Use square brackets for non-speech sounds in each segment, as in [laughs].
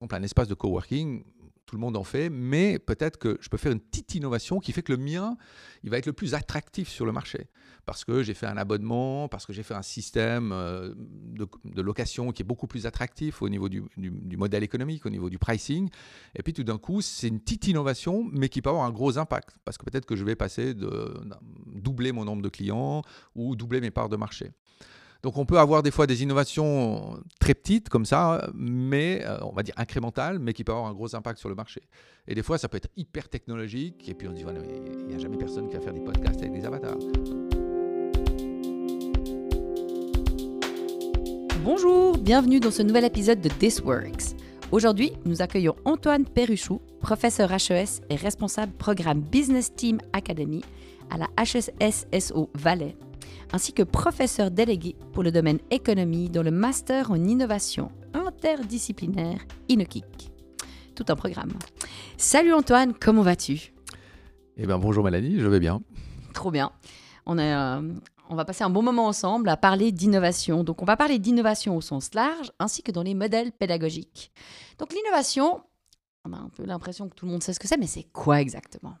exemple, un espace de coworking, tout le monde en fait, mais peut-être que je peux faire une petite innovation qui fait que le mien, il va être le plus attractif sur le marché. Parce que j'ai fait un abonnement, parce que j'ai fait un système euh, de, location qui est beaucoup plus attractif au niveau du, modèle économique, au niveau du pricing. Et puis tout d'un coup, c'est une petite innovation, mais qui peut avoir un gros impact. Parce que peut-être que je vais passer de doubler mon nombre de clients ou doubler mes parts de marché. Donc on peut avoir des fois des innovations très petites comme ça, mais euh, on va dire incrémentales, mais qui peuvent avoir un gros impact sur le marché. Et des fois, ça peut être hyper technologique, et puis on se dit, il n'y a jamais personne qui va faire des podcasts avec des avatars. Bonjour, bienvenue dans ce nouvel épisode de This Works. Aujourd'hui, nous accueillons Antoine Perruchou, professeur HES et responsable programme Business Team Academy à la HSSO Valais ainsi que professeur délégué pour le domaine économie dans le Master en innovation interdisciplinaire INOKIC. Tout un programme. Salut Antoine, comment vas-tu? Eh bien bonjour Mélanie, je vais bien. Trop bien. On, euh, on va passer un bon moment ensemble à parler d'innovation. Donc on va parler d'innovation au sens large, ainsi que dans les modèles pédagogiques. Donc l'innovation, on a un peu l'impression que tout le monde sait ce que c'est, mais c'est quoi exactement?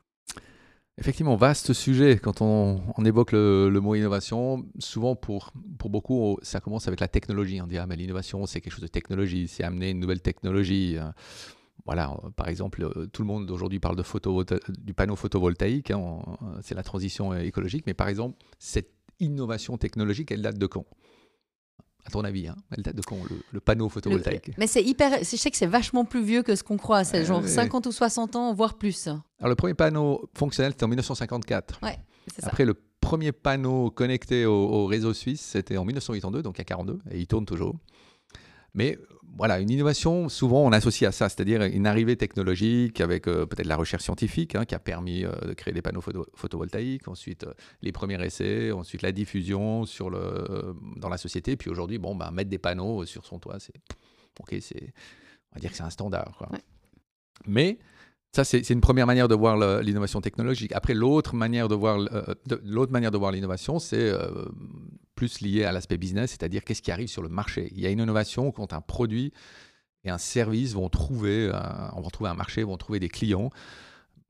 Effectivement, vaste sujet quand on, évoque le, mot innovation. Souvent, pour, beaucoup, ça commence avec la technologie. On dit, ah, mais l'innovation, c'est quelque chose de technologie, c'est amener une nouvelle technologie. Euh, voilà, par exemple, euh, tout le monde aujourd'hui parle du panneau photovoltaïque, hein, c'est la transition écologique, mais par exemple, cette innovation technologique, elle date de quand? À ton avis, hein, elle date de quand le, panneau photovoltaïque Mais c'est hyper. Je sais que c'est vachement plus vieux que ce qu'on croit. C'est genre 50 ou 60 ans, voire plus. Alors le premier panneau fonctionnel, c'était en 1954. Ouais, c'est ça. Après le premier panneau connecté au, au réseau suisse, c'était en 1982, donc il y a 42, et il tourne toujours. Mais voilà, une innovation, souvent on associe à ça, c'est-à-dire une arrivée technologique avec euh, peut-être la recherche scientifique hein, qui a permis euh, de créer des panneaux photovoltaïques, ensuite euh, les premiers essais, ensuite la diffusion sur le, dans la société, puis aujourd'hui, bon, bah, mettre des panneaux sur son toit, c'est, ok, c'est, on va dire que c'est un standard. Quoi. Mais ça, c'est une première manière de voir l'innovation technologique. Après, l'autre manière de voir l'autre manière de voir l'innovation, c'est plus lié à l'aspect business, c'est-à-dire qu'est-ce qui arrive sur le marché? Il y a une innovation quand un produit et un service vont trouver, on va trouver un marché, vont trouver des clients.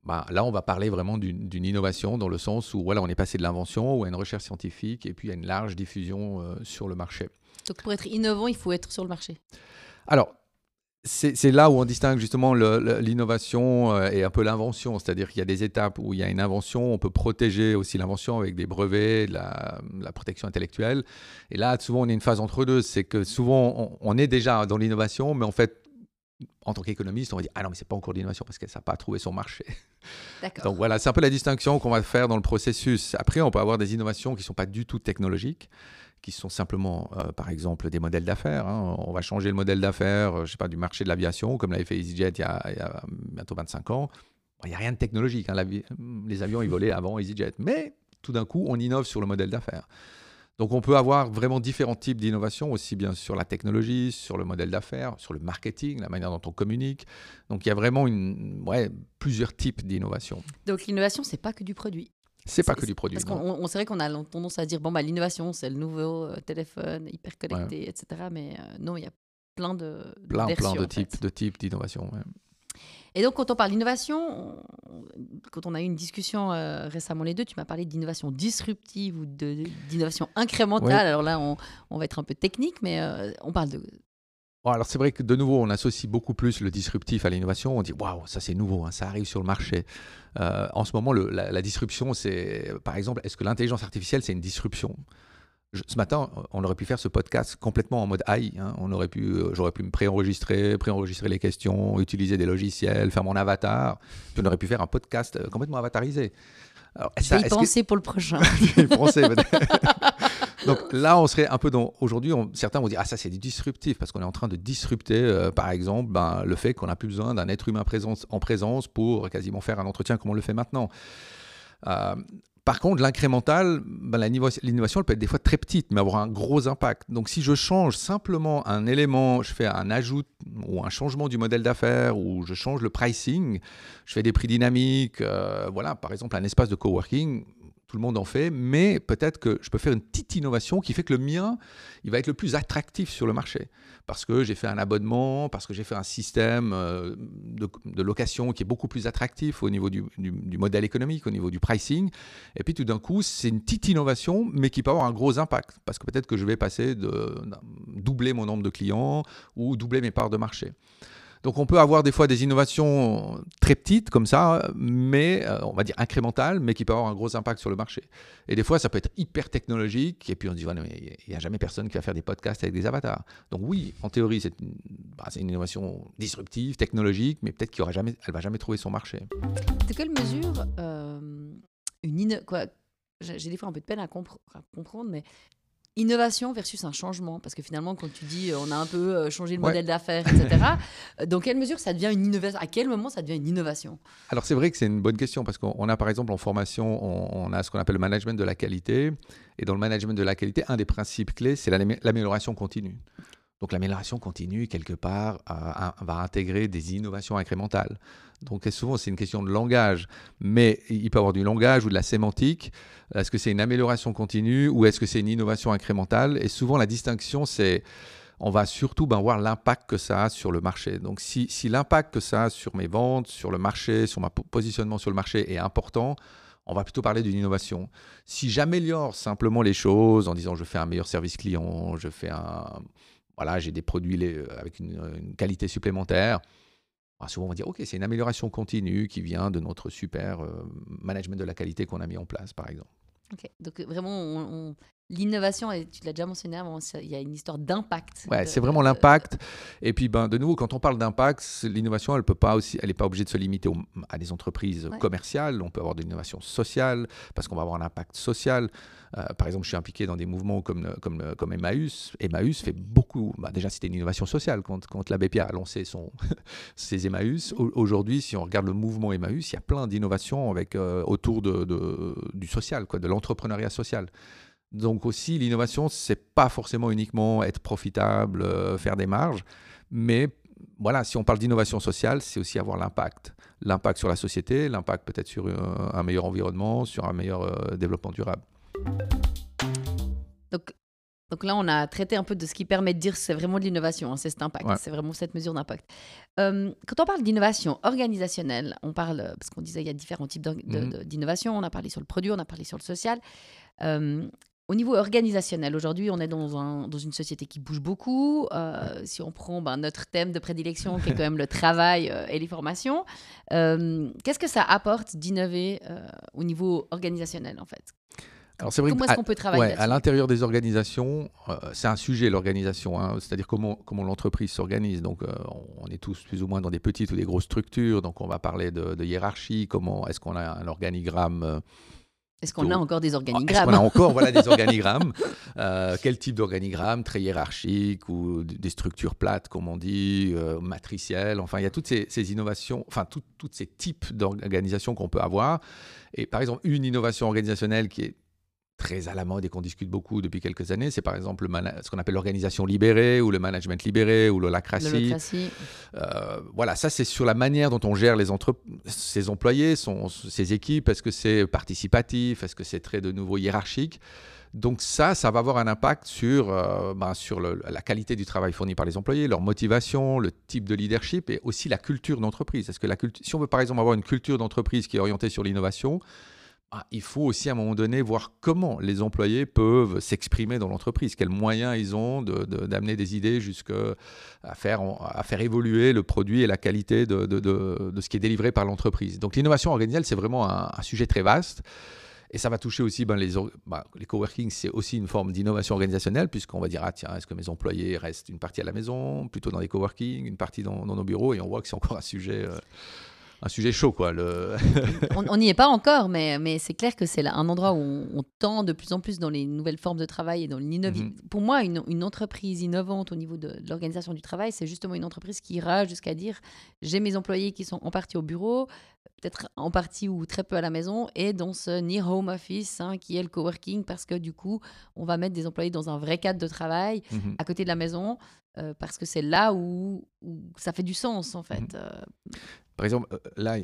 Bah, là, on va parler vraiment d'une innovation dans le sens où voilà, on est passé de l'invention ou à une recherche scientifique et puis a une large diffusion euh, sur le marché. Donc pour être innovant, il faut être sur le marché. Alors, c'est là où on distingue justement l'innovation euh, et un peu l'invention. C'est-à-dire qu'il y a des étapes où il y a une invention, on peut protéger aussi l'invention avec des brevets, la, la, protection intellectuelle. Et là, souvent, on est une phase entre deux. C'est que souvent, on, est déjà dans l'innovation, mais en fait, en tant qu'économiste, on va dire Ah non, mais c'est pas encore l'innovation parce que ça n'a pas trouvé son marché. Donc voilà, c'est un peu la distinction qu'on va faire dans le processus. Après, on peut avoir des innovations qui ne sont pas du tout technologiques qui sont simplement, euh, par exemple, des modèles d'affaires. Hein. On va changer le modèle d'affaires, euh, je sais pas, du marché de l'aviation, comme l'avait fait EasyJet il y, a, bientôt 25 ans. Il n'y a rien de technologique. Hein. les avions, ils volaient avant EasyJet. Mais tout d'un coup, on innove sur le modèle d'affaires. Donc on peut avoir vraiment différents types d'innovation, aussi bien sur la technologie, sur le modèle d'affaires, sur le marketing, la manière dont on communique. Donc il y a vraiment plusieurs types d'innovation. Donc l'innovation, c'est pas que du produit. C'est pas que du produit. Parce qu'on c'est vrai qu'on a tendance à dire bon bah l'innovation c'est le nouveau euh, téléphone hyper connecté etc. Mais euh, non il y a plein de plein plein de types de types d'innovation. Et donc quand on parle d'innovation, quand on a eu une discussion euh, récemment les deux, tu m'as parlé d'innovation disruptive ou d'innovation incrémentale. Alors là on, on, va être un peu technique, mais on parle de alors c'est vrai que de nouveau, on associe beaucoup plus le disruptif à l'innovation. On dit waouh, ça c'est nouveau, hein, ça arrive sur le marché. Euh, en ce moment, la, disruption, c'est par exemple, est-ce que l'intelligence artificielle c'est une disruption? Ce matin, on aurait pu faire ce podcast complètement en mode AI. Hein. On aurait pu, euh, j'aurais pu me préenregistrer, préenregistrer les questions, utiliser des logiciels, faire mon avatar. Puis on aurait pu faire un podcast euh, complètement avatarisé. Alors, [laughs] Je vais y penser pour le prochain. Donc là, on serait un peu dans. Aujourd'hui, certains vont dire Ah, ça, c'est disruptif, parce qu'on est en train de disrupter, euh, par exemple, ben, le fait qu'on n'a plus besoin d'un être humain en présence pour quasiment faire un entretien comme on le fait maintenant. Euh, par contre, l'incrémental, ben, l'innovation, elle peut être des fois très petite, mais avoir un gros impact. Donc, si je change simplement un élément, je fais un ajout ou un changement du modèle d'affaires, ou je change le pricing, je fais des prix dynamiques, euh, voilà, par exemple, un espace de coworking, tout le monde en fait, mais peut-être que je peux faire une petite innovation qui fait que le mien, il va être le plus attractif sur le marché. Parce que j'ai fait un abonnement, parce que j'ai fait un système euh, de, location qui est beaucoup plus attractif au niveau du, modèle économique, au niveau du pricing. Et puis tout d'un coup, c'est une petite innovation, mais qui peut avoir un gros impact. Parce que peut-être que je vais passer de doubler mon nombre de clients ou doubler mes parts de marché. Donc on peut avoir des fois des innovations très petites comme ça, mais euh, on va dire incrémentales, mais qui peuvent avoir un gros impact sur le marché. Et des fois, ça peut être hyper technologique, et puis on se dit, il n'y a jamais personne qui va faire des podcasts avec des avatars. Donc oui, en théorie, c'est une, bah, une, innovation disruptive, technologique, mais peut-être qu'elle ne va jamais trouver son marché. De quelle mesure euh, j'ai des fois un peu de peine à comprendre, mais innovation versus un changement Parce que finalement, quand tu dis euh, on a un peu euh, changé le modèle d'affaires, etc., euh, dans quelle mesure ça devient une innovation? À quel moment ça devient une innovation? Alors c'est vrai que c'est une bonne question parce qu'on a par exemple en formation, on, a ce qu'on appelle le management de la qualité. Et dans le management de la qualité, un des principes clés, c'est l'amélioration continue. Donc l'amélioration continue, quelque part, va intégrer des innovations incrémentales. Donc souvent, c'est une question de langage, mais il peut y avoir du langage ou de la sémantique. Est-ce que c'est une amélioration continue ou est-ce que c'est une innovation incrémentale? Et souvent, la distinction, c'est on va surtout ben, voir l'impact que ça a sur le marché. Donc si, si l'impact que ça a sur mes ventes, sur le marché, sur mon positionnement sur le marché est important, on va plutôt parler d'une innovation. Si j'améliore simplement les choses en disant je fais un meilleur service client, je fais un voilà, j'ai des produits euh, avec une, qualité supplémentaire. Ah, souvent, on va dire, OK, c'est une amélioration continue qui vient de notre super euh, management de la qualité qu'on a mis en place, par exemple. OK. Donc, vraiment, on, L'innovation, tu l'as déjà mentionné avant, il y a une histoire d'impact. Ouais, c'est vraiment l'impact. Et puis, ben, de nouveau, quand on parle d'impact, l'innovation, elle peut pas aussi, elle n'est pas obligée de se limiter à des entreprises commerciales. On peut avoir de l'innovation sociale parce qu'on va avoir un impact social. Euh, par exemple, je suis impliqué dans des mouvements comme, comme, comme Emmaüs. Emmaüs fait beaucoup. Bah, déjà, c'était une innovation sociale quand, quand l'abbé Pierre a lancé son, [laughs] ses Emmaüs. Aujourd'hui, si on regarde le mouvement Emmaüs, il y a plein d'innovations avec euh, autour de, de, du social, quoi, de l'entrepreneuriat social. Donc aussi, l'innovation, c'est pas forcément uniquement être profitable, euh, faire des marges, mais voilà, si on parle d'innovation sociale, c'est aussi avoir l'impact. L'impact sur la société, l'impact peut-être sur euh, un meilleur environnement, sur un meilleur euh, développement durable. Donc, donc là, on a traité un peu de ce qui permet de dire c'est vraiment de l'innovation, hein, c'est cet impact, c'est vraiment cette mesure d'impact. quand on parle d'innovation organisationnelle, on parle, parce qu'on disait il y a différents types mhm. d'innovation, on a parlé sur le produit, on a parlé sur le social. Au niveau organisationnel, aujourd'hui, on est dans, un, dans, une société qui bouge beaucoup. Euh, si on prend ben, notre thème de prédilection, qui est quand même le [laughs] travail euh, et les formations, euh, qu'est-ce que ça apporte d'innover au niveau organisationnel, en fait? Alors c'est vrai comment est-ce qu'on peut travailler À l'intérieur des organisations, c'est un sujet l'organisation, hein, c'est-à-dire comment, comment l'entreprise s'organise. Donc on est tous plus ou moins dans des petites ou des grosses structures, donc on va parler de, de hiérarchie, comment est-ce qu'on a un organigramme est-ce qu'on a encore des organigrammes Est-ce qu'on a [laughs] encore voilà, des organigrammes euh, Quel type d'organigramme Très hiérarchique ou des structures plates, comme on dit, euh, matricielles Enfin, il y a toutes ces, innovations, enfin, tous ces types d'organisation qu'on peut avoir. Et par exemple, une innovation organisationnelle qui est très à la mode et qu'on discute beaucoup depuis quelques années, c'est par exemple ce qu'on appelle l'organisation libérée ou le management libéré ou l'holacratie. Euh, voilà, ça c'est sur la manière dont on gère les entre ses employés, son, ses équipes. Est-ce que c'est participatif? Est-ce que c'est très de nouveau hiérarchique? Donc ça, ça va avoir un impact sur, euh, ben, sur la qualité du travail fourni par les employés, leur motivation, le type de leadership et aussi la culture d'entreprise. Est-ce que la si on veut par exemple avoir une culture d'entreprise qui est orientée sur l'innovation, ah, il faut aussi à un moment donné voir comment les employés peuvent s'exprimer dans l'entreprise, quels moyens ils ont d'amener des idées jusqu'à faire, évoluer le produit et la qualité de, ce qui est délivré par l'entreprise. Donc l'innovation organisationnelle, c'est vraiment un, sujet très vaste. Et ça va toucher aussi ben, les, ben, les coworking, c'est aussi une forme d'innovation organisationnelle, puisqu'on va dire, ah tiens, est-ce que mes employés restent une partie à la maison, plutôt dans les coworking, une partie dans, nos bureaux, et on voit que c'est encore un sujet... Euh, un sujet chaud, quoi. Le... [laughs] on n'y est pas encore, mais, mais c'est clair que c'est un endroit où on, tend de plus en plus dans les nouvelles formes de travail et dans l'innovation. Mhm. Pour moi, une, une, entreprise innovante au niveau de, l'organisation du travail, c'est justement une entreprise qui ira jusqu'à dire j'ai mes employés qui sont en partie au bureau, peut-être en partie ou très peu à la maison, et dans ce near home office hein, qui est le coworking, parce que du coup, on va mettre des employés dans un vrai cadre de travail mhm. à côté de la maison. Euh, parce que c'est là où, où, ça fait du sens en fait. Mhm. Euh. Par exemple, euh, là,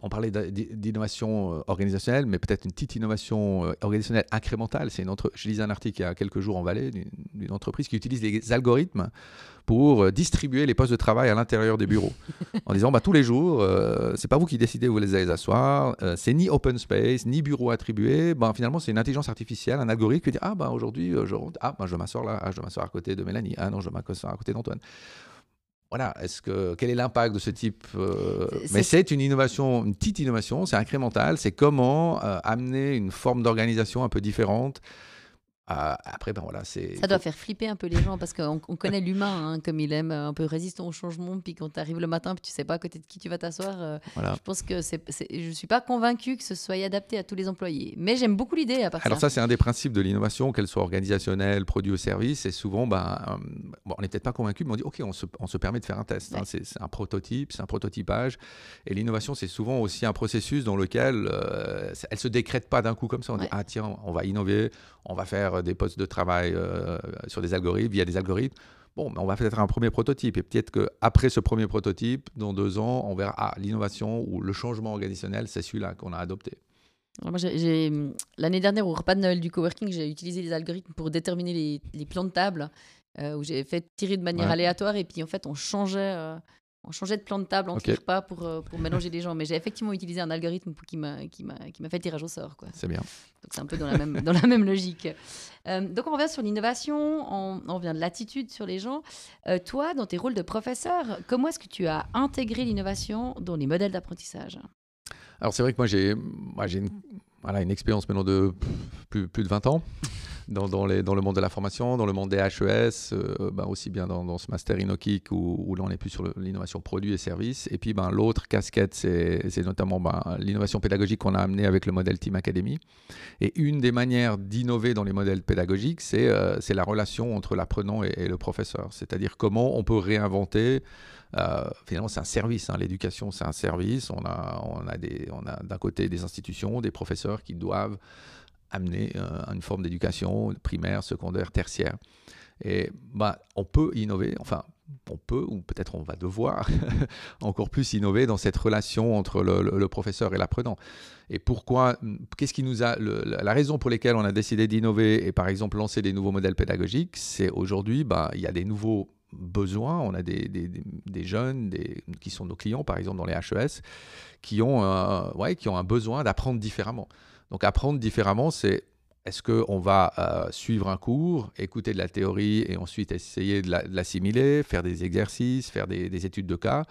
on parlait d'innovation euh, organisationnelle, mais peut-être une petite innovation euh, organisationnelle incrémentale. C'est une autre. Je lisais un article il y a quelques jours en Valais d'une entreprise qui utilise les algorithmes pour euh, distribuer les postes de travail à l'intérieur des bureaux, [laughs] en disant bah, tous les jours, euh, c'est pas vous qui décidez où vous les allez asseoir, c'est ni open space, ni bureau attribué. Ben, finalement, c'est une intelligence artificielle, un algorithme qui dit ah ben aujourd'hui, je, ah, ben, je m'assois là, ah, je m'assois à côté de Mélanie, ah non, je m'assois à côté d'Antoine voilà, est-ce que quel est l'impact de ce type euh, Mais c'est une innovation, une petite innovation, c'est incrémental. C'est comment euh, amener une forme d'organisation un peu différente ah, après, ben voilà, c'est. Ça doit faire flipper un peu les gens parce qu'on connaît l'humain hein, comme il aime, un peu résistant au changement. Puis quand tu arrives le matin, puis tu sais pas à côté de qui tu vas t'asseoir. Euh, je pense que c'est, je suis pas convaincu que ce soit adapté à tous les employés. Mais j'aime beaucoup l'idée à part Alors ça, c'est un des principes de l'innovation, qu'elle soit organisationnelle, produit ou service. Et souvent, ben, euh, bon, on n'est peut-être pas convaincu, mais on dit ok, on se, on se permet de faire un test. Hein. c'est, un prototype, c'est un prototypage. Et l'innovation, c'est souvent aussi un processus dans lequel euh, elle se décrète pas d'un coup comme ça. On dit ah tiens, on va innover, on va faire des postes de travail euh, sur des algorithmes, via des algorithmes. Bon, on va peut-être un premier prototype et peut-être qu'après ce premier prototype, dans deux ans, on verra ah, l'innovation ou le changement organisationnel, c'est celui-là qu'on a adopté. L'année dernière, au repas de Noël du coworking, j'ai utilisé les algorithmes pour déterminer les, les plans de table, euh, où j'ai fait tirer de manière aléatoire et puis en fait, on changeait. Euh, on changeait de plan de table entre okay. pas pour, euh, pour mélanger les gens. Mais j'ai effectivement utilisé un algorithme qui m'a fait tirage au sort. C'est bien. Donc c'est un peu dans la même, dans la même logique. Euh, donc on revient sur l'innovation, on, on, revient de l'attitude sur les gens. Euh, toi, dans tes rôles de professeur, comment est-ce que tu as intégré l'innovation dans les modèles d'apprentissage? Alors c'est vrai que moi j'ai une, voilà, une expérience maintenant de plus, plus de 20 ans dans, le monde de la formation, dans le monde des HES, euh, ben aussi bien dans, ce master InnoKick où, où là on est plus sur l'innovation produit et services. Et puis ben, l'autre casquette, c'est notamment ben, l'innovation pédagogique qu'on a amené avec le modèle Team Academy. Et une des manières d'innover dans les modèles pédagogiques, c'est euh, la relation entre l'apprenant et, le professeur. C'est-à-dire comment on peut réinventer. Euh, finalement, c'est un service. Hein. L'éducation, c'est un service. On a d'un côté des institutions, des professeurs qui doivent amener euh, une forme d'éducation primaire, secondaire, tertiaire. Et bah, on peut innover, enfin, on peut, ou peut-être on va devoir [laughs] encore plus innover dans cette relation entre le, professeur et l'apprenant. Et pourquoi, qu'est-ce qui nous a, la raison pour laquelle on a décidé d'innover et par exemple lancer des nouveaux modèles pédagogiques, c'est aujourd'hui, bah, il y a des nouveaux besoins, on a des, des, jeunes qui sont nos clients, par exemple dans les HES, qui ont, euh, ouais, qui ont un besoin d'apprendre différemment. Donc apprendre différemment, c'est est-ce qu'on va euh, suivre un cours, écouter de la théorie et ensuite essayer de l'assimiler, faire des exercices, faire des, études de cas,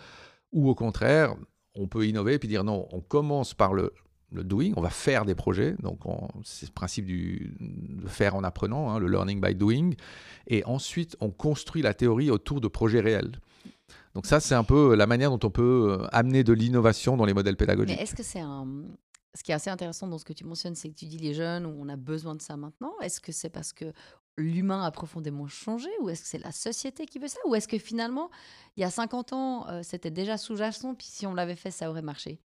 ou au contraire, on peut innover et puis dire non, on commence par le, doing, on va faire des projets, donc c'est le principe du, de faire en apprenant, hein, le learning by doing, et ensuite on construit la théorie autour de projets réels. Donc ça, c'est un peu la manière dont on peut euh, amener de l'innovation dans les modèles pédagogiques. Mais est-ce que c'est un, ce qui est assez intéressant dans ce que tu mentionnes, c'est que tu dis les jeunes, on a besoin de ça maintenant. Est-ce que c'est parce que l'humain a profondément changé ou est-ce que c'est la société qui veut ça Ou est-ce que finalement, il y a 50 ans, euh, c'était déjà sous-jacent, puis si on l'avait fait, ça aurait marché?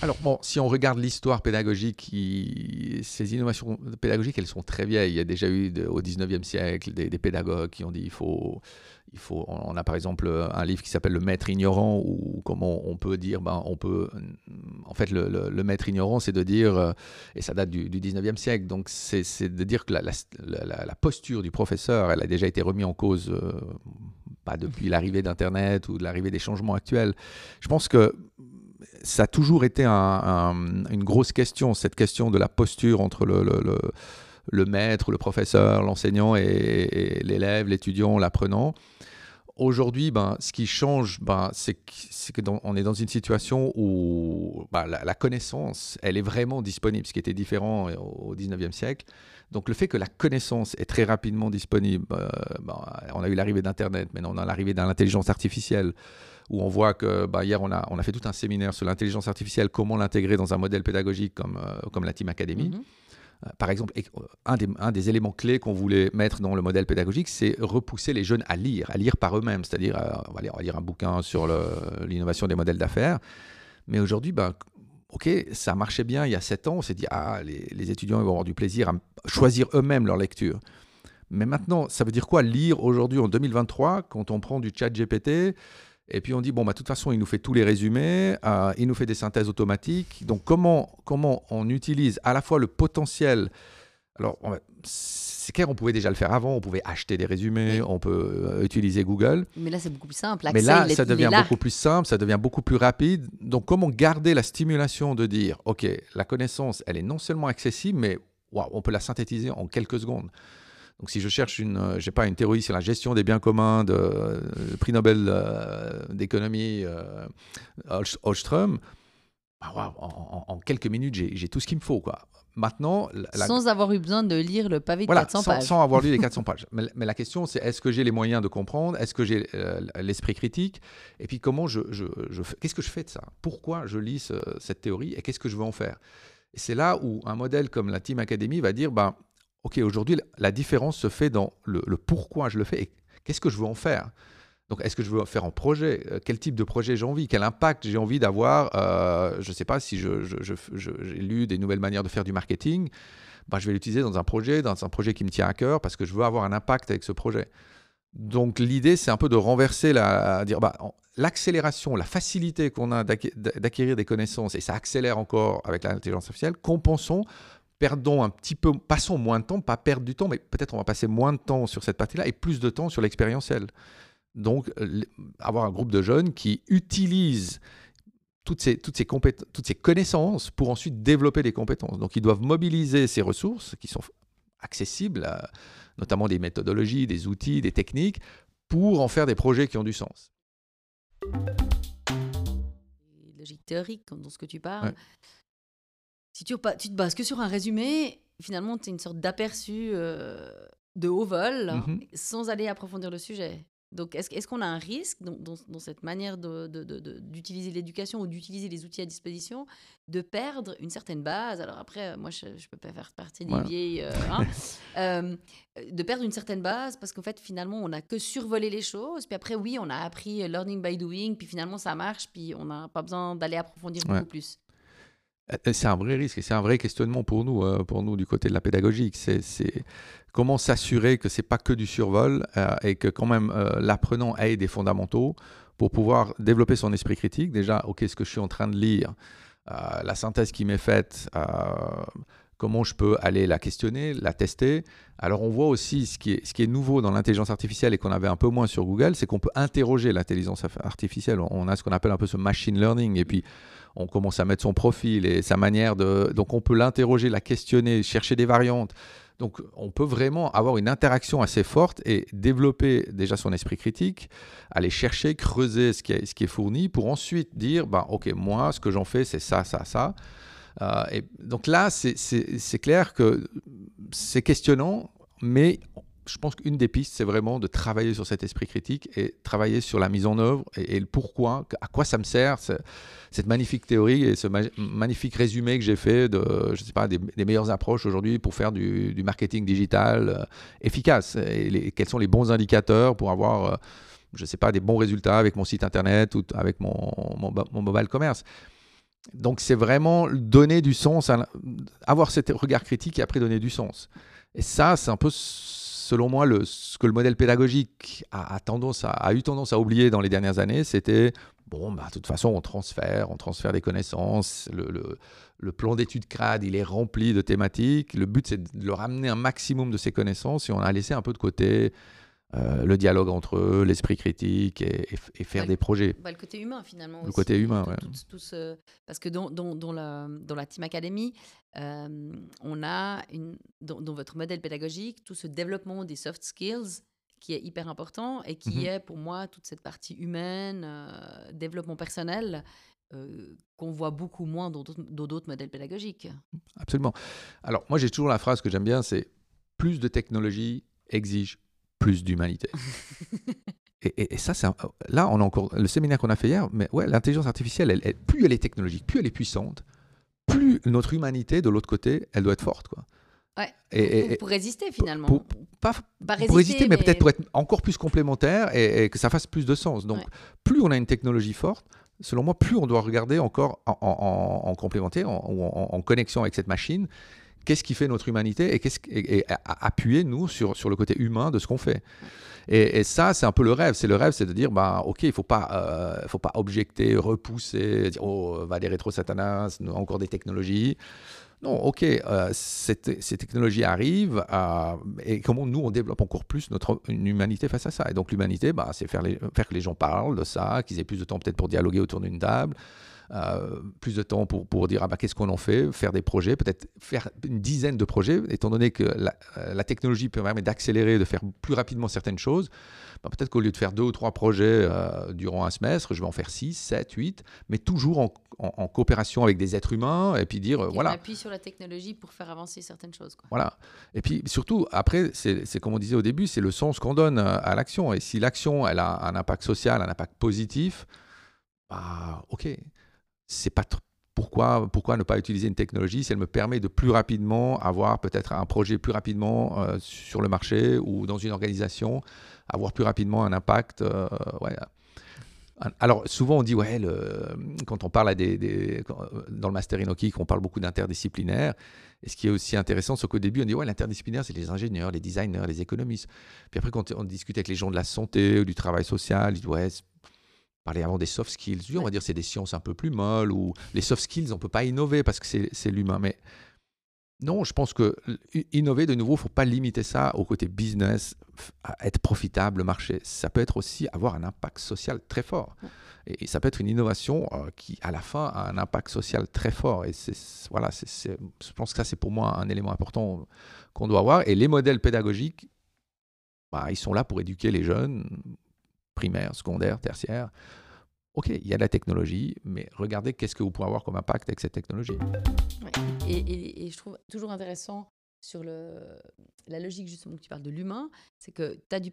Alors, bon, si on regarde l'histoire pédagogique, ces innovations pédagogiques, elles sont très vieilles. Il y a déjà eu au 19e siècle des, pédagogues qui ont dit il faut, il faut. On a par exemple un livre qui s'appelle Le maître ignorant, ou comment on peut dire ben, on peut. En fait, le, maître ignorant, c'est de dire, euh, et ça date du, 19e siècle, donc c'est de dire que la, la, posture du professeur, elle a déjà été remise en cause. Euh, pas depuis l'arrivée d'Internet ou de l'arrivée des changements actuels. Je pense que ça a toujours été une grosse question, cette question de la posture entre le, maître, le professeur, l'enseignant et, l'élève, l'étudiant, l'apprenant. Aujourd'hui, ben, ce qui change, ben, c'est qu'on est dans une situation où ben, la, connaissance, elle est vraiment disponible, ce qui était différent au 19e siècle. Donc le fait que la connaissance est très rapidement disponible, euh, on a eu l'arrivée d'Internet, maintenant on a l'arrivée de l'intelligence artificielle, où on voit que bah, hier, on a, on a fait tout un séminaire sur l'intelligence artificielle, comment l'intégrer dans un modèle pédagogique comme, euh, comme la Team Academy. Mhm. Euh, par exemple, euh, un des, un des éléments clés qu'on voulait mettre dans le modèle pédagogique, c'est repousser les jeunes à lire, à lire par eux-mêmes. C'est-à-dire, on, va lire, un bouquin sur l'innovation des modèles d'affaires. Mais aujourd'hui, bah, OK, ça marchait bien il y a sept ans. On s'est dit, ah, les, les, étudiants vont avoir du plaisir à choisir eux-mêmes leur lecture. Mais maintenant, ça veut dire quoi lire aujourd'hui en 2023 quand on prend du chat GPT Et puis on dit, bon, bah, de toute façon, il nous fait tous les résumés, euh, il nous fait des synthèses automatiques. Donc comment, comment on utilise à la fois le potentiel alors, c'est clair, on pouvait déjà le faire avant, on pouvait acheter des résumés, on peut euh, utiliser Google. Mais là, c'est beaucoup plus simple. Mais là, ça devient beaucoup plus simple, ça devient beaucoup plus rapide. Donc, comment garder la stimulation de dire, OK, la connaissance, elle est non seulement accessible, mais on peut la synthétiser en quelques secondes. Donc, si je cherche une, euh, j'ai pas, une théorie sur la gestion des biens communs de, euh, prix Nobel d'économie euh, Ostrom, bah, en, quelques minutes, j'ai tout ce qu'il me faut. Quoi. Maintenant, sans avoir eu besoin de lire le pavé de 400 pages. Sans avoir lu les [laughs] 400 pages. Mais, la question, c'est est-ce que j'ai les moyens de comprendre? Est-ce que j'ai euh, l'esprit critique? Et puis, comment je, je, qu'est-ce que je fais de ça? Pourquoi je lis cette théorie et qu'est-ce que je veux en faire? C'est là où un modèle comme la Team Academy va dire ben, OK, aujourd'hui, la différence se fait dans le, pourquoi je le fais et qu'est-ce que je veux en faire donc, est-ce que je veux faire un projet? Euh, Quel type de projet j'ai envie? Quel impact j'ai envie d'avoir? Euh, Je ne sais pas si j'ai lu des nouvelles manières de faire du marketing. Ben, je vais l'utiliser dans un projet, dans un projet qui me tient à cœur parce que je veux avoir un impact avec ce projet. Donc l'idée, c'est un peu de renverser la, dire bah, l'accélération, la facilité qu'on a d'acquérir des connaissances, et ça accélère encore avec l'intelligence artificielle, compensons, perdons un petit peu, passons moins de temps, pas perdre du temps, mais peut-être on va passer moins de temps sur cette partie-là et plus de temps sur l'expérientiel. Donc, avoir un groupe de jeunes qui utilisent toutes ces, toutes, ces toutes ces connaissances pour ensuite développer des compétences. Donc, ils doivent mobiliser ces ressources qui sont accessibles, notamment des méthodologies, des outils, des techniques, pour en faire des projets qui ont du sens. Logique théorique, dans ce que tu parles. Si tu, tu, te bases que sur un résumé, finalement, tu as une sorte d'aperçu euh, de haut vol, mmh sans aller approfondir le sujet. Donc, est-ce qu'on a un risque dans, cette manière d'utiliser l'éducation ou d'utiliser les outils à disposition de perdre une certaine base? Alors après, moi, je ne peux pas faire partie des vieilles... Euh, hein, [laughs] euh, de perdre une certaine base parce qu'en fait, finalement, on n'a que survolé les choses. Puis après, oui, on a appris learning by doing. Puis finalement, ça marche. Puis on n'a pas besoin d'aller approfondir beaucoup plus. Euh, c'est un vrai risque et c'est un vrai questionnement pour nous, pour nous du côté de la pédagogique. C'est comment s'assurer que c'est pas que du survol euh, et que quand même euh, l'apprenant ait des fondamentaux pour pouvoir développer son esprit critique. Déjà, ok, ce que je suis en train de lire, euh, la synthèse qui m'est faite, comment je peux aller la questionner, la tester. Alors on voit aussi ce qui est, ce qui est nouveau dans l'intelligence artificielle et qu'on avait un peu moins sur Google, c'est qu'on peut interroger l'intelligence artificielle. On a ce qu'on appelle un peu ce machine learning et puis on commence à mettre son profil et sa manière de... Donc on peut l'interroger, la questionner, chercher des variantes. Donc on peut vraiment avoir une interaction assez forte et développer déjà son esprit critique, aller chercher, creuser ce qui est, fourni pour ensuite dire, bah, ok, moi, ce que j'en fais, c'est ça, ça, ça. Euh, et donc là, c'est clair que c'est questionnant, mais je pense qu'une des pistes, c'est vraiment de travailler sur cet esprit critique et travailler sur la mise en œuvre et, le pourquoi, à quoi ça me sert, cette magnifique théorie et ce magnifique résumé que j'ai fait de, je sais pas, des, meilleures approches aujourd'hui pour faire du, marketing digital euh, efficace et quels sont les bons indicateurs pour avoir, euh, je sais pas, des bons résultats avec mon site internet ou avec mon, mon, mobile commerce. Donc c'est vraiment donner du sens, avoir cet regard critique et après donner du sens. Et ça, c'est un peu selon moi, ce que le modèle pédagogique a, tendance a eu tendance à oublier dans les dernières années, c'était bon, bah, de toute façon, on transfère, on transfère des connaissances. Le, le, plan d'études CRAD, il est rempli de thématiques. Le but, c'est de leur amener un maximum de ces connaissances et on a laissé un peu de côté euh, le dialogue entre eux, l'esprit critique et, faire des projets. Bah, le côté humain finalement. Le côté humain, oui. parce que dans, dans, dans, la, dans la Team Academy, euh, on a une, dans, votre modèle pédagogique tout ce développement des soft skills qui est hyper important et qui mhm. est pour moi toute cette partie humaine, euh, développement personnel. qu'on voit beaucoup moins dans d'autres modèles pédagogiques. Absolument. Alors moi j'ai toujours la phrase que j'aime bien, c'est plus de technologie exige plus d'humanité. [laughs] et, ça, c'est là, on a encore le séminaire qu'on a fait hier, mais ouais, l'intelligence artificielle, elle, plus elle est technologique, plus elle est puissante, plus notre humanité, de l'autre côté, elle doit être forte. Quoi. Ouais. Et, pour, résister finalement. Pour, pas, pour résister, mais, peut-être pour être encore plus complémentaire et, que ça fasse plus de sens. Donc, plus on a une technologie forte, selon moi, plus on doit regarder encore en, complémentaire ou en, connexion avec cette machine qu'est-ce qui fait notre humanité et, qu'est-ce, et, appuyer, nous, sur, sur le côté humain de ce qu'on fait. Et, ça, c'est un peu le rêve. C'est le rêve, c'est de dire, bah, OK, il ne faut, pas, euh, faut pas objecter, repousser, dire, oh, va des rétro-satanas, encore des technologies. Non, ok, euh, ces, technologies arrivent euh, et comment nous, on développe encore plus notre humanité face à ça. Et donc l'humanité, bah, c'est faire, faire que les gens parlent de ça, qu'ils aient plus de temps peut-être pour dialoguer autour d'une table, euh, plus de temps pour, pour dire ah bah, qu'est-ce qu'on en fait, faire des projets, peut-être faire une dizaine de projets, étant donné que la, euh, technologie permet d'accélérer, de faire plus rapidement certaines choses. Bah, peut-être qu'au lieu de faire deux ou trois projets euh, durant un semestre, je vais en faire six, sept, huit, mais toujours en, en, coopération avec des êtres humains et puis dire voilà. On appuie sur la technologie pour faire avancer certaines choses. Quoi. Voilà. Et puis surtout, après, c'est comme on disait au début, c'est le sens qu'on donne à l'action. Et si l'action, elle a un impact social, un impact positif, bah, ok c'est pas pourquoi, pourquoi ne pas utiliser une technologie si elle me permet de plus rapidement avoir peut-être un projet plus rapidement euh, sur le marché ou dans une organisation, avoir plus rapidement un impact. Euh, ouais. Alors souvent on dit ouais quand on parle des, dans le master Inoki on parle beaucoup d'interdisciplinaire et ce qui est aussi intéressant c'est qu'au début on dit ouais l'interdisciplinaire c'est les ingénieurs, les designers, les économistes. Puis après quand on discute avec les gens de la santé ou du travail social, ils disent ouais parler avant des soft skills. on va dire c'est des sciences un peu plus molles ou les soft skills, on ne peut pas innover parce que c'est l'humain. Mais non, je pense que innover, de nouveau, il ne faut pas limiter ça au côté business, être profitable, le marché. Ça peut être aussi avoir un impact social très fort. Et, ça peut être une innovation euh, qui, à la fin, a un impact social très fort. Et voilà, je pense que ça, c'est pour moi un élément important qu'on doit avoir. Et les modèles pédagogiques, bah, ils sont là pour éduquer les jeunes, primaire, secondaire, tertiaire. Ok, il y a de la technologie, mais regardez qu'est-ce que vous pouvez avoir comme impact avec cette technologie. Et, je trouve toujours intéressant sur le, la logique justement que tu parles de l'humain, c'est que tu as du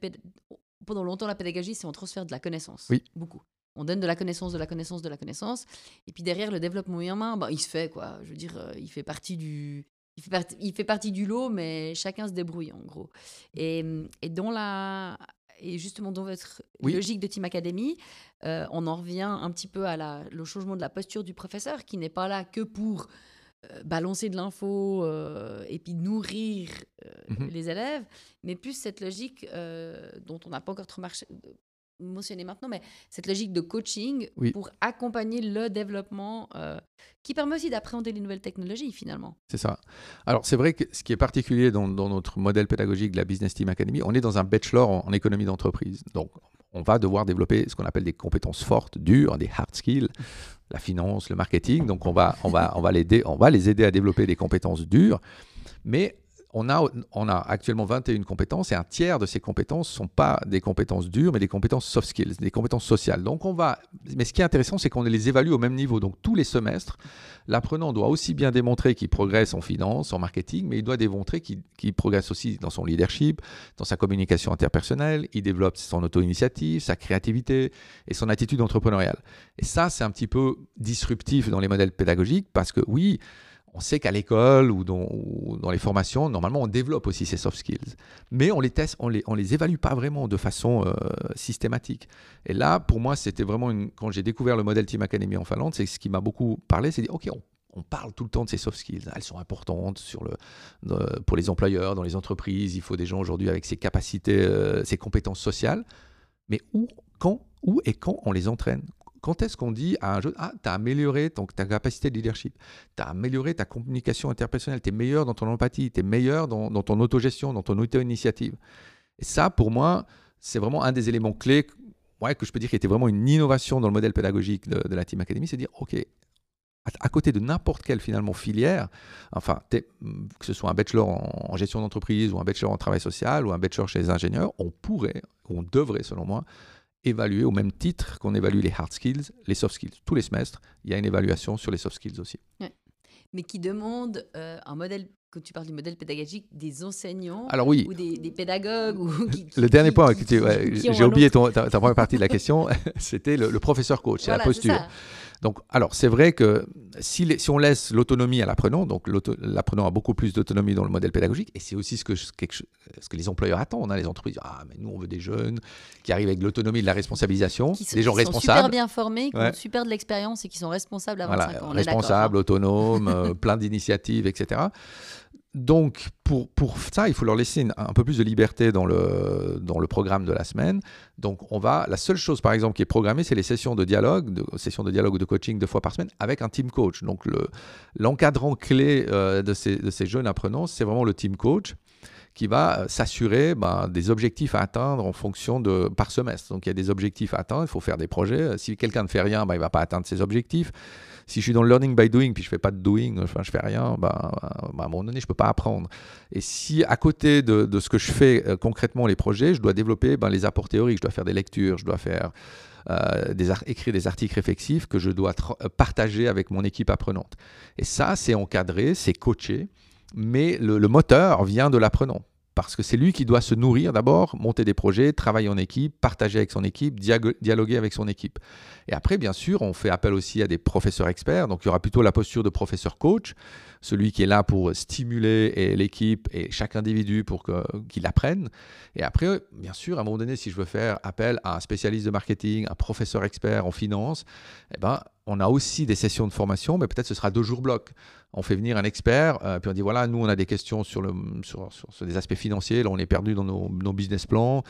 pendant longtemps la pédagogie, c'est on transfère de la connaissance. Oui. Beaucoup. On donne de la connaissance, de la connaissance, de la connaissance. Et puis derrière, le développement humain, bah, il se fait, quoi. Je veux dire, euh, il fait partie du, il fait, partie, il fait partie du lot, mais chacun se débrouille en gros. Et, et dans la, et justement dans votre logique de Team Academy, euh, on en revient un petit peu à la, le changement de la posture du professeur qui n'est pas là que pour euh, balancer de l'info euh, et puis nourrir mhm. les élèves, mais plus cette logique dont on n'a pas encore trop marché, mentionné maintenant, mais cette logique de coaching pour accompagner le développement qui permet aussi d'appréhender les nouvelles technologies finalement. C'est ça. Alors c'est vrai que ce qui est particulier dans, notre modèle pédagogique de la Business Team Academy, on est dans un bachelor en, économie d'entreprise. Donc on va devoir développer ce qu'on appelle des compétences fortes, dures, des hard skills, la finance, le marketing. Donc on va, on va, on va, les, on va les aider à développer des compétences dures. Mais on a, actuellement 21 compétences et un tiers de ces compétences ne sont pas des compétences dures, mais des compétences soft skills, des compétences sociales. Donc on va, mais ce qui est intéressant, c'est qu'on les évalue au même niveau. Donc tous les semestres, l'apprenant doit aussi bien démontrer qu'il progresse en finance, en marketing, mais il doit démontrer qu'il progresse aussi dans son leadership, dans sa communication interpersonnelle, il développe son auto-initiative, sa créativité et son attitude entrepreneuriale. Et ça, c'est un petit peu disruptif dans les modèles pédagogiques parce que oui, on sait qu'à l'école ou dans, les formations, normalement, on développe aussi ces soft skills. Mais on les teste, on les, évalue pas vraiment de façon euh, systématique. Et là, pour moi, c'était vraiment une, quand j'ai découvert le modèle Team Academy en Finlande, c'est ce qui m'a beaucoup parlé, c'est dire, OK, on, parle tout le temps de ces soft skills. Elles sont importantes pour les employeurs, dans les entreprises. Il faut des gens aujourd'hui avec ces capacités, euh, ces compétences sociales. Mais où, quand, où et quand on les entraîne? Quand est-ce qu'on dit à un jeune, ah, tu as amélioré ton, ta capacité de leadership, tu as amélioré ta communication interpersonnelle, tu es meilleur dans ton empathie, tu es meilleur dans, ton autogestion, dans ton auto-initiative. Et ça, pour moi, c'est vraiment un des éléments clés ouais, que je peux dire qui était vraiment une innovation dans le modèle pédagogique de, la Team Academy, c'est dire, OK, à, côté de n'importe quelle finalement filière, enfin, que ce soit un bachelor en, en gestion d'entreprise ou un bachelor en travail social ou un bachelor chez les ingénieurs, on pourrait, on devrait selon moi, évaluer au même titre qu'on évalue les hard skills, les soft skills. Tous les semestres, il y a une évaluation sur les soft skills aussi. Mais qui demande euh, un modèle, quand tu parles du modèle pédagogique, des enseignants Alors, oui. ou des, pédagogues ou Le dernier point, j'ai oublié ta, première partie de la question, c'était le, professeur coach, c'est la posture. Donc, alors, c'est vrai que si, si on laisse l'autonomie à l'apprenant, donc l'apprenant a beaucoup plus d'autonomie dans le modèle pédagogique, et c'est aussi ce que, ce que les employeurs attendent. Hein, les entreprises, ah, mais nous, on veut des jeunes qui arrivent avec l'autonomie de la responsabilisation, des gens responsables. Qui sont super bien formés, qui ont super de l'expérience et qui sont responsables à 25 voilà, ans. Responsables, autonomes, euh, [laughs] plein d'initiatives, etc. donc, pour, ça, il faut leur laisser un peu plus de liberté dans le, dans le programme de la semaine. Donc, on va, la seule chose, par exemple, qui est programmée, c'est les sessions de dialogue, sessions de dialogue ou de coaching deux fois par semaine avec un team coach. Donc, l'encadrant clé euh, de, ces, jeunes apprenants, c'est vraiment le team coach qui va s'assurer ben, des objectifs à atteindre en fonction de par semestre. Donc il y a des objectifs à atteindre, il faut faire des projets. Si quelqu'un ne fait rien, ben, il ne va pas atteindre ses objectifs. Si je suis dans le learning by doing, puis je fais pas de doing, je fais rien, ben, ben, à un moment donné, je peux pas apprendre. Et si à côté de, ce que je fais euh, concrètement les projets, je dois développer ben, les apports théoriques, je dois faire des lectures, je dois faire euh, écrire des articles réflexifs que je dois euh, partager avec mon équipe apprenante. Et ça, c'est encadré, c'est coaché, mais le moteur vient de l'apprenant parce que c'est lui qui doit se nourrir d'abord, monter des projets, travailler en équipe, partager avec son équipe, dialoguer avec son équipe. Et après, bien sûr, on fait appel aussi à des professeurs experts, donc il y aura plutôt la posture de professeur coach, celui qui est là pour stimuler l'équipe et chaque individu pour qu'il apprenne. Et après, bien sûr, à un moment donné, si je veux faire appel à un spécialiste de marketing, un professeur expert en finance, eh ben, on a aussi des sessions de formation, mais peut-être ce sera deux jours bloc. On fait venir un expert, euh, puis on dit voilà, nous on a des questions sur, le, sur, des aspects financiers, là on est perdu dans nos, business plans,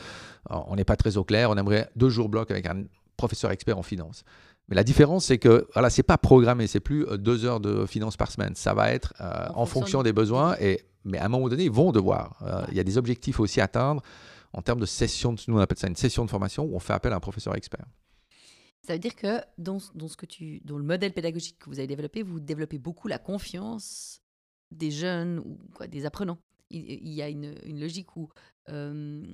euh, on n'est pas très au clair, on aimerait deux jours bloc avec un professeur expert en finance. Mais la différence, c'est que voilà, c'est pas programmé, c'est plus euh, deux heures de finance par semaine. Ça va être en, fonction des besoins, et, mais à un moment donné, ils vont devoir. il y a des objectifs aussi à atteindre en termes de session, nous on appelle ça une session de formation où on fait appel à un professeur expert. Ça veut dire que dans, dans, ce que tu, dans le modèle pédagogique que vous avez développé, vous développez beaucoup la confiance des jeunes ou quoi, des apprenants. Il, y a une, une logique où, euh,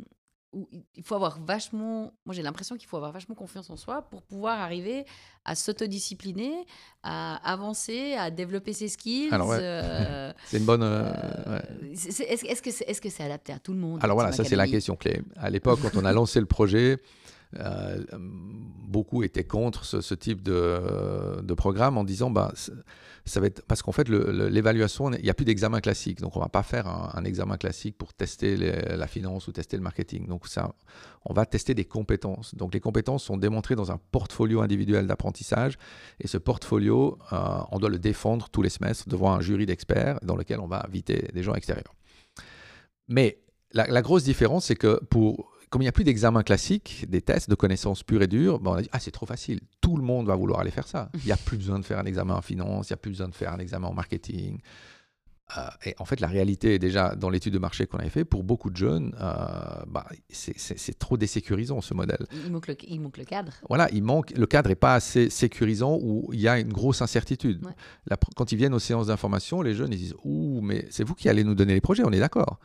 où, il faut avoir vachement. Moi, j'ai l'impression qu'il faut avoir vachement confiance en soi pour pouvoir arriver à s'autodiscipliner, à avancer, à développer ses skills. Euh, [laughs] c'est une bonne. Euh, est-ce que c'est est -ce c'est adapté à tout le monde Alors voilà, ça c'est la question clé. À l'époque, quand on a lancé le projet, euh, beaucoup étaient contre ce, type de, de, programme en disant bah, ça va être parce qu'en fait l'évaluation il n'y a plus d'examen classique donc on va pas faire un, examen classique pour tester la finance ou tester le marketing. Donc ça on va tester des compétences. Donc les compétences sont démontrées dans un portfolio individuel d'apprentissage et ce portfolio euh, on doit le défendre tous les semestres devant un jury d'experts dans lequel on va inviter des gens extérieurs. Mais la grosse différence c'est que pour comme il n'y a plus d'examen classique, des tests de connaissances pures et dures, on a dit, ah, c'est trop facile. Tout le monde va vouloir aller faire ça. [laughs] Il n'y a plus besoin de faire un examen en finance, il n'y a plus besoin de faire un examen en marketing. Euh, et en fait, la réalité est déjà dans l'étude de marché qu'on avait fait, pour beaucoup de jeunes, euh, bah, c'est trop désécurisant ce modèle. Il manque, le, il manque le cadre. Voilà, il manque, le cadre n'est pas assez sécurisant où il y a une grosse incertitude. quand ils viennent aux séances d'information, les jeunes ils disent Ouh, mais c'est vous qui allez nous donner les projets, on est d'accord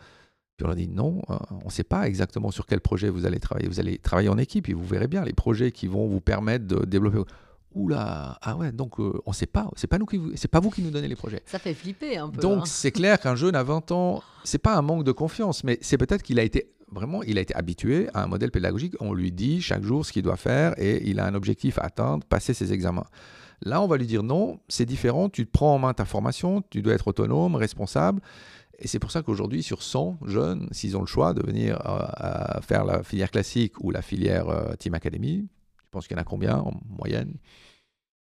on leur dit non, euh, on ne sait pas exactement sur quel projet vous allez travailler. Vous allez travailler en équipe et vous verrez bien les projets qui vont vous permettre de développer. Oula, ah ouais, donc euh, on ne sait pas, c'est pas nous qui, c'est pas vous qui nous donnez les projets. Ça fait flipper un peu. Donc hein. c'est clair qu'un jeune à 20 ans, c'est pas un manque de confiance, mais c'est peut-être qu'il a été vraiment, il a été habitué à un modèle pédagogique. On lui dit chaque jour ce qu'il doit faire et il a un objectif à atteindre, passer ses examens. Là, on va lui dire non, c'est différent. Tu te prends en main ta formation, tu dois être autonome, responsable. Et c'est pour ça qu'aujourd'hui, sur 100 jeunes, s'ils ont le choix de venir euh, faire la filière classique ou la filière euh, Team Academy, je pense qu'il y en a combien en moyenne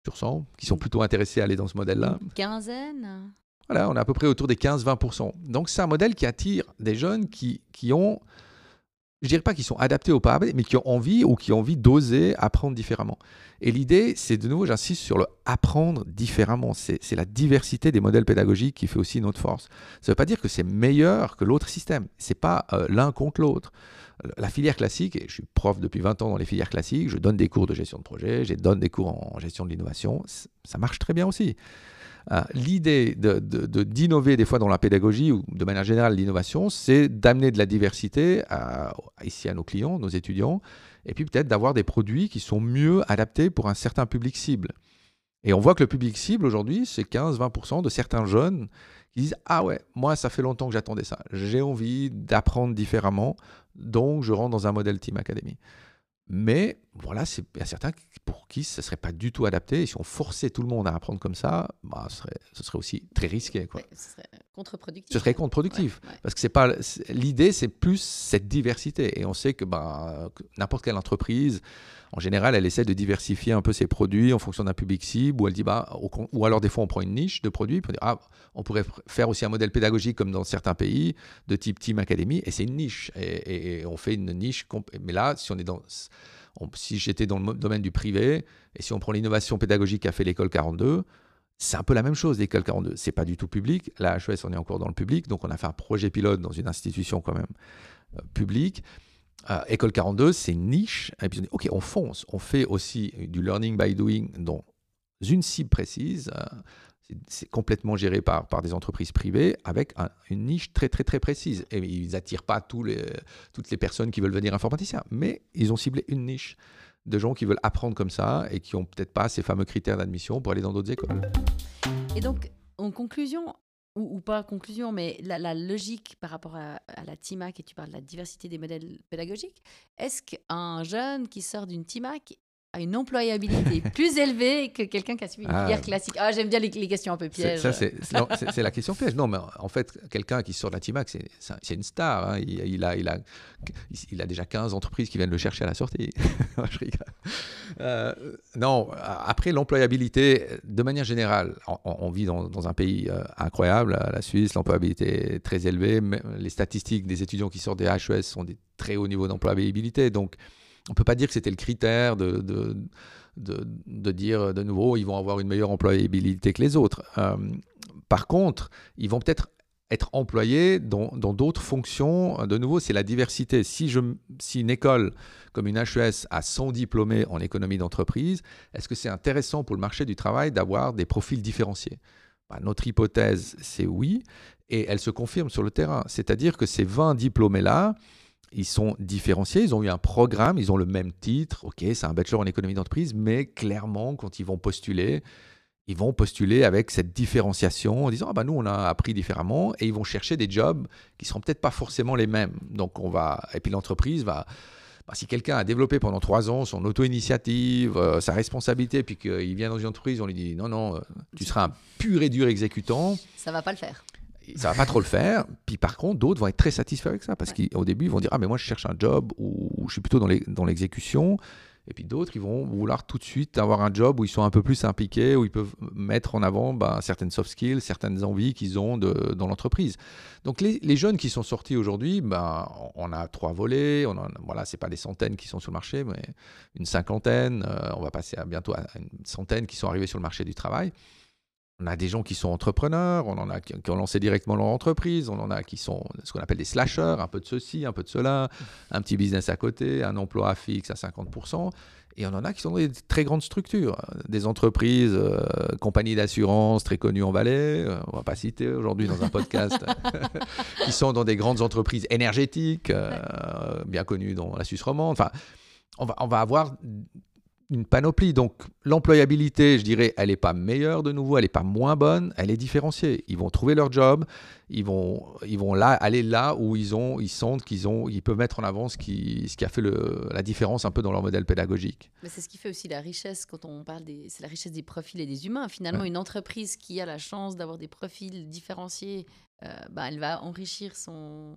sur 100 qui sont plutôt intéressés à aller dans ce modèle-là? Quinzaine Voilà, on est à peu près autour des 15-20%. Donc c'est un modèle qui attire des jeunes qui, qui ont je dirais pas qu'ils sont adaptés au paradigme, mais qui ont envie ou qui ont envie d'oser apprendre différemment. Et l'idée, c'est de nouveau, j'insiste sur le apprendre différemment. C'est la diversité des modèles pédagogiques qui fait aussi notre force. Ça ne veut pas dire que c'est meilleur que l'autre système. C'est pas euh, l'un contre l'autre. La filière classique, et je suis prof depuis 20 ans dans les filières classiques, je donne des cours de gestion de projet, je donne des cours en gestion de l'innovation, ça marche très bien aussi. Euh, l'idée d'innover des fois dans la pédagogie ou de manière générale l'innovation, c'est d'amener de la diversité ici à nos clients, nos étudiants, et puis peut-être d'avoir des produits qui sont mieux adaptés pour un certain public cible. Et on voit que le public cible aujourd'hui, c'est 15-20% de certains jeunes qui disent Ah ouais, moi ça fait longtemps que j'attendais ça. J'ai envie d'apprendre différemment, donc je rentre dans un modèle Team Academy. Mais voilà, il y a certains pour qui ce ne serait pas du tout adapté. Et si on forçait tout le monde à apprendre comme ça, bah, ce, serait, ce serait aussi très risqué. Quoi. ce serait contre-productif. Ce serait contre-productif. Parce que c'est pas l'idée, c'est plus cette diversité. Et on sait que bah, n'importe quelle entreprise, en général, elle essaie de diversifier un peu ses produits en fonction d'un public cible, ou elle dit, bah, ou alors des fois on prend une niche de produits, pour dire, ah, on pourrait faire aussi un modèle pédagogique comme dans certains pays, de type Team Academy, et c'est une niche, et, on fait une niche, mais là, si on est dans... si j'étais dans le domaine du privé, et si on prend l'innovation pédagogique qu'a fait l'école 42, c'est un peu la même chose, l'école 42. C'est pas du tout public. La HES, on est encore dans le public, donc on a fait un projet pilote dans une institution quand même euh, publique. Euh, école 42, c'est une niche. OK, on fonce. On fait aussi du learning by doing dans une cible précise. Euh, c'est complètement géré par, par des entreprises privées avec une niche très, très, très précise. Et ils n'attirent pas tous les, toutes les personnes qui veulent venir informaticiens, mais ils ont ciblé une niche de gens qui veulent apprendre comme ça et qui n'ont peut-être pas ces fameux critères d'admission pour aller dans d'autres écoles. Et donc, en conclusion, ou, pas conclusion, mais la, logique par rapport à, à, la TIMAC, et tu parles de la diversité des modèles pédagogiques, est-ce qu'un jeune qui sort d'une TIMAC a une employabilité [laughs] plus élevée que quelqu'un qui a suivi une ah. filière classique Ah, j'aime bien les, questions un peu pièges. Ça, c'est la question piège. Non, mais en fait, quelqu'un qui sort de la TIMAC, c'est une star. Hein. Il, a, il, a, il a déjà 15 entreprises qui viennent le chercher à la sortie. [laughs] Je rigole. Euh, non, après, l'employabilité, de manière générale, on, vit dans, dans, un pays euh, incroyable, la Suisse, l'employabilité est très élevée. Les statistiques des étudiants qui sortent des HES sont des très hauts niveaux d'employabilité. Donc, on peut pas dire que c'était le critère de, de, dire de nouveau ils vont avoir une meilleure employabilité que les autres. Euh, par contre, ils vont peut-être être employés dans d'autres fonctions. De nouveau, c'est la diversité. Si, je, si une école comme une HES a 100 diplômés en économie d'entreprise, est-ce que c'est intéressant pour le marché du travail d'avoir des profils différenciés? Bah, Notre hypothèse, c'est oui, et elle se confirme sur le terrain. C'est-à-dire que ces 20 diplômés-là, ils sont différenciés, ils ont eu un programme, ils ont le même titre, ok, c'est un bachelor en économie d'entreprise, mais clairement, quand ils vont postuler, ils vont postuler avec cette différenciation en disant ah bah nous on a appris différemment et ils vont chercher des jobs qui seront peut-être pas forcément les mêmes. Donc on va et puis l'entreprise va bah, si quelqu'un a développé pendant trois ans son auto-initiative, euh, sa responsabilité, puis qu'il vient dans une entreprise, on lui dit non, non, euh, tu seras un pur et dur exécutant. Ça va pas le faire ça va pas trop le faire. Puis par contre, d'autres vont être très satisfaits avec ça parce qu'au début, ils vont dire Ah, mais moi, je cherche un job ou je suis plutôt dans l'exécution. Et puis d'autres, ils vont vouloir tout de suite avoir un job où ils sont un peu plus impliqués, où ils peuvent mettre en avant ben, certaines soft skills, certaines envies qu'ils ont de, dans l'entreprise. Donc les, les, jeunes qui sont sortis aujourd'hui, ben, on a trois volets. On voilà, c'est pas des centaines qui sont sur le marché, mais une cinquantaine. Euh, on va passer à bientôt à une centaine qui sont arrivés sur le marché du travail. On a des gens qui sont entrepreneurs, on en a qui, ont lancé directement leur entreprise, on en a qui sont ce qu'on appelle des slashers, un peu de ceci, un peu de cela, un petit business à côté, un emploi fixe à 50%. Et on en a qui sont dans des très grandes structures, des entreprises, euh, compagnies d'assurance très connues en Valais, euh, on va pas citer aujourd'hui dans un podcast, [laughs] qui sont dans des grandes entreprises énergétiques, euh, bien connues dans la Suisse romande. Enfin, on va, on va avoir une panoplie. Donc l'employabilité, je dirais, elle n'est pas meilleure de nouveau, elle n'est pas moins bonne, elle est différenciée. Ils vont trouver leur job, ils vont, ils vont là, aller là où ils, ont, ils sentent qu'ils ont, ils peuvent mettre en avant ce qui, ce qui a fait le, la différence un peu dans leur modèle pédagogique. Mais c'est ce qui fait aussi la richesse quand on parle des, c'est la richesse des profils et des humains. Finalement, une entreprise qui a la chance d'avoir des profils différenciés, euh, bah, elle va enrichir son,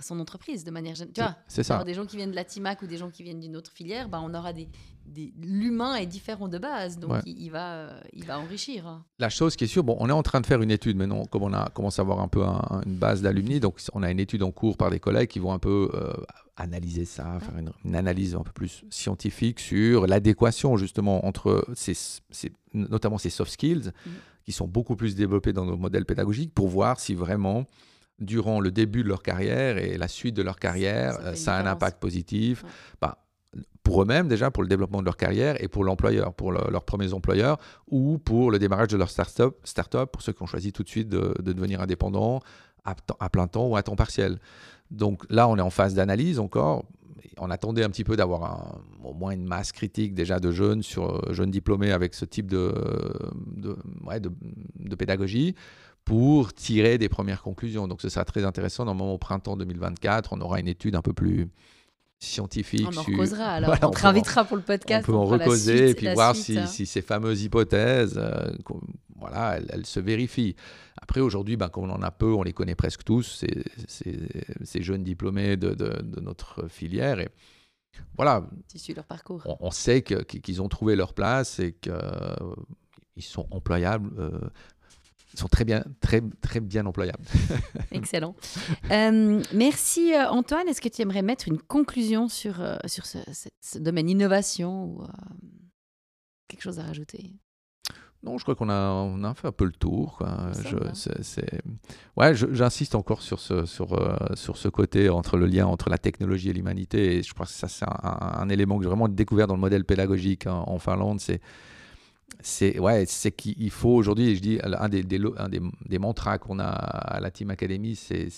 son entreprise de manière générale. Tu vois, c'est ça. des gens qui viennent de la TIMAC ou des gens qui viennent d'une autre filière, bah, on aura des, des... l'humain est différent de base, donc il, va, euh, il va enrichir. La chose qui est sûre, bon, on est en train de faire une étude maintenant, comme on a commencé à avoir un peu une base d'alumni, donc on a une étude en cours par des collègues qui vont un peu euh, analyser ça, faire une, analyse un peu plus scientifique sur l'adéquation justement entre ces, notamment ces soft skills mmh. qui sont beaucoup plus développés dans nos modèles pédagogiques pour voir si vraiment durant le début de leur carrière et la suite de leur carrière, ça, a un impact positif. Bah, pour eux-mêmes déjà, pour le développement de leur carrière et pour l'employeur, pour leurs premiers employeurs ou pour le démarrage de leur start-up, start pour ceux qui ont choisi tout de suite de, devenir indépendants à, à, plein temps ou à temps partiel. Donc là, on est en phase d'analyse encore. On attendait un petit peu d'avoir au moins une masse critique déjà de jeunes, sur, jeunes diplômés avec ce type de, de, de pédagogie pour tirer des premières conclusions. Donc ce sera très intéressant. Normalement, au printemps 2024, on aura une étude un peu plus scientifique. On en recausera alors. on te invitera pour le podcast. On peut en recauser et puis voir si, ces fameuses hypothèses, euh, voilà, elles, se vérifient. Après, aujourd'hui, ben, comme on en a peu, on les connaît presque tous, ces, ces, jeunes diplômés de, de, notre filière. Et voilà. Tu leur parcours. On, sait qu'ils ont trouvé leur place et qu'ils sont employables. ils sont très bien, très, très bien employables. [laughs] Excellent. merci Antoine. Est-ce que tu aimerais mettre une conclusion sur, sur ce, ce, domaine innovation ou quelque chose à rajouter? Non, je crois qu'on a, on a fait un peu le tour. Ouais, j'insiste encore sur ce, sur, euh, sur ce côté entre le lien entre la technologie et l'humanité. Et je pense que ça, c'est un, élément que j'ai vraiment découvert dans le modèle pédagogique en, Finlande. C'est, c'est, ouais, c'est qu'il faut aujourd'hui, je dis, un des, des, des, mantras qu'on a à la Team Academy, c'est,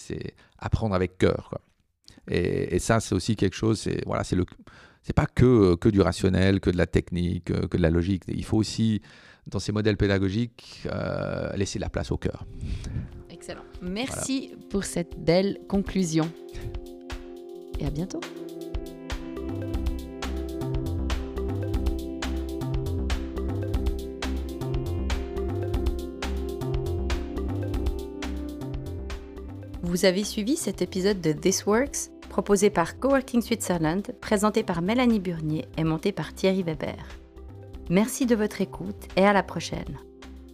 apprendre avec cœur. Et, ça, c'est aussi quelque chose, c'est, voilà, c'est, le, c'est pas que, que du rationnel, que de la technique, que de la logique. Il faut aussi dans ces modèles pédagogiques, euh, laisser la place au cœur. Excellent. Merci pour cette belle conclusion. Et à bientôt. Vous avez suivi cet épisode de This Works, proposé par Coworking Switzerland, présenté par Mélanie Burnier et monté par Thierry Weber. Merci de votre écoute et à la prochaine.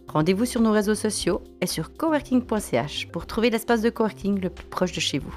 Rendez-vous sur nos réseaux sociaux et sur coworking.ch pour trouver l'espace de coworking le plus proche de chez vous.